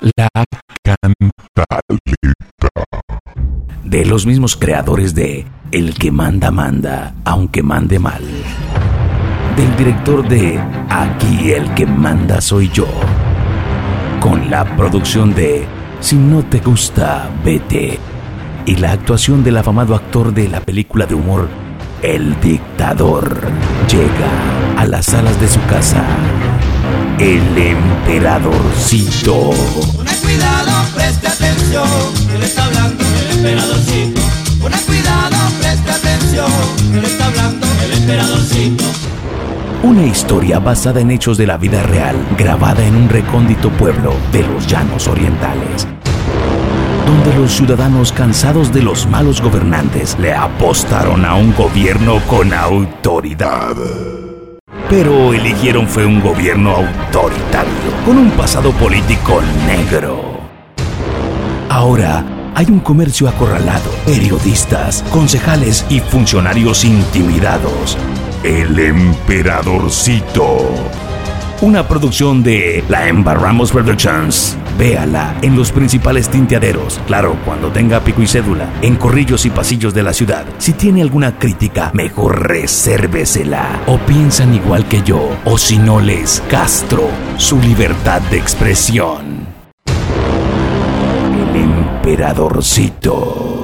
La cantaleta. De los mismos creadores de El que manda manda, aunque mande mal. Del director de Aquí el que manda soy yo. Con la producción de Si no te gusta, vete. Y la actuación del afamado actor de la película de humor El dictador. Llega a las salas de su casa. El emperadorcito. Pone cuidado, atención, que le está hablando el emperadorcito. Pone cuidado, preste atención, que le está hablando el emperadorcito. Una historia basada en hechos de la vida real, grabada en un recóndito pueblo de los llanos orientales, donde los ciudadanos cansados de los malos gobernantes le apostaron a un gobierno con autoridad. Pero eligieron fue un gobierno autoritario, con un pasado político negro. Ahora hay un comercio acorralado, periodistas, concejales y funcionarios intimidados. El emperadorcito. Una producción de La Embarramos Productions. Véala en los principales tinteaderos. Claro, cuando tenga pico y cédula. En corrillos y pasillos de la ciudad. Si tiene alguna crítica, mejor resérvesela. O piensan igual que yo. O si no les castro su libertad de expresión. El emperadorcito.